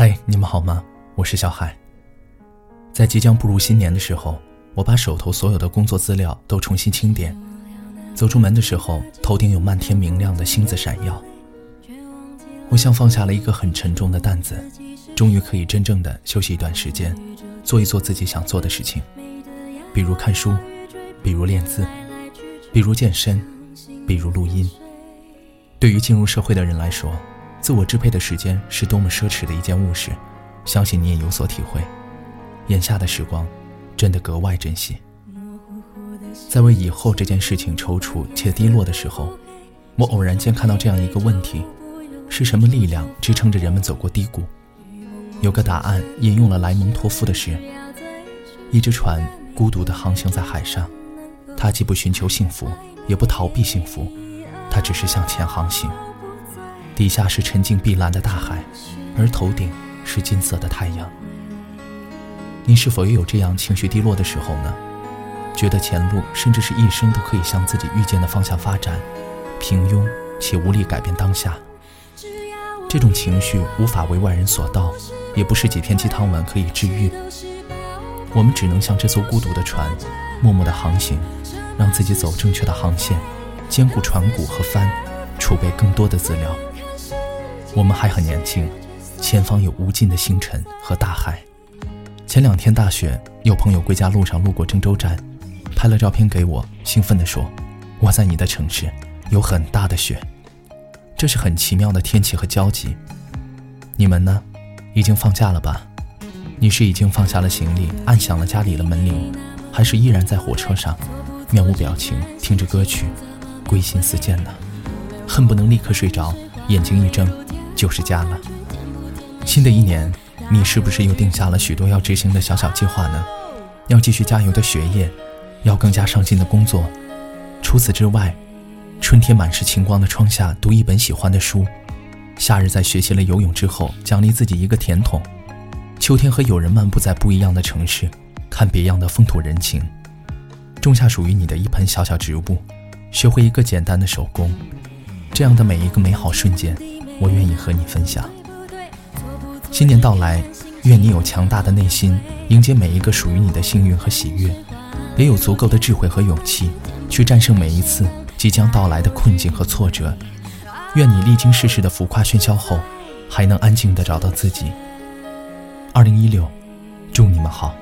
嗨，你们好吗？我是小海。在即将步入新年的时候，我把手头所有的工作资料都重新清点。走出门的时候，头顶有漫天明亮的星子闪耀。我像放下了一个很沉重的担子，终于可以真正的休息一段时间，做一做自己想做的事情，比如看书，比如练字，比如健身，比如录音。对于进入社会的人来说，自我支配的时间是多么奢侈的一件物事，相信你也有所体会。眼下的时光，真的格外珍惜。在为以后这件事情踌躇且低落的时候，我偶然间看到这样一个问题：是什么力量支撑着人们走过低谷？有个答案引用了莱蒙托夫的诗：一只船孤独地航行在海上，它既不寻求幸福，也不逃避幸福，它只是向前航行。底下是沉静碧蓝的大海，而头顶是金色的太阳。你是否也有这样情绪低落的时候呢？觉得前路甚至是一生都可以向自己预见的方向发展，平庸且无力改变当下。这种情绪无法为外人所道，也不是几篇鸡汤文可以治愈。我们只能像这艘孤独的船，默默的航行，让自己走正确的航线，兼顾船骨和帆，储备更多的资料。我们还很年轻，前方有无尽的星辰和大海。前两天大雪，有朋友归家路上路过郑州站，拍了照片给我，兴奋地说：“我在你的城市，有很大的雪。”这是很奇妙的天气和交集。你们呢？已经放假了吧？你是已经放下了行李，按响了家里的门铃，还是依然在火车上，面无表情听着歌曲，归心似箭呢？恨不能立刻睡着，眼睛一睁。就是家了。新的一年，你是不是又定下了许多要执行的小小计划呢？要继续加油的学业，要更加上进的工作。除此之外，春天满是晴光的窗下读一本喜欢的书；夏日在学习了游泳之后，奖励自己一个甜筒；秋天和友人漫步在不一样的城市，看别样的风土人情；种下属于你的一盆小小植物，学会一个简单的手工。这样的每一个美好瞬间。我愿意和你分享。新年到来，愿你有强大的内心，迎接每一个属于你的幸运和喜悦，也有足够的智慧和勇气，去战胜每一次即将到来的困境和挫折。愿你历经世事的浮夸喧嚣后，还能安静地找到自己。二零一六，祝你们好。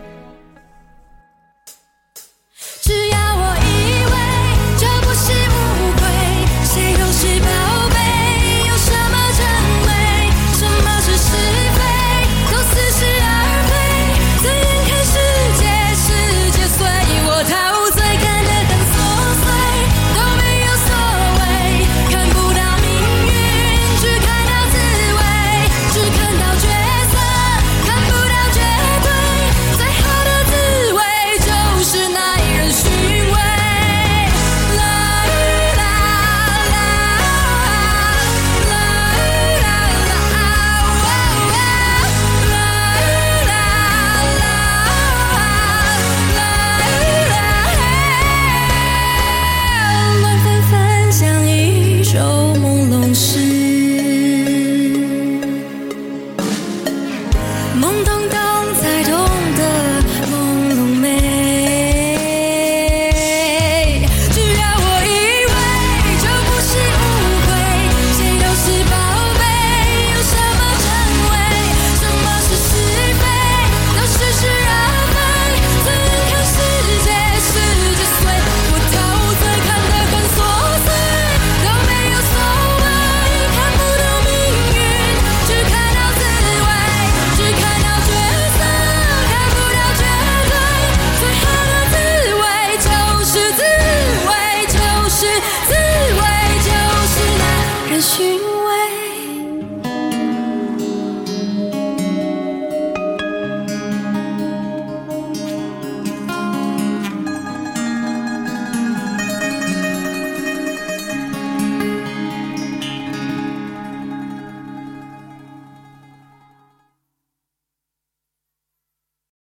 mundo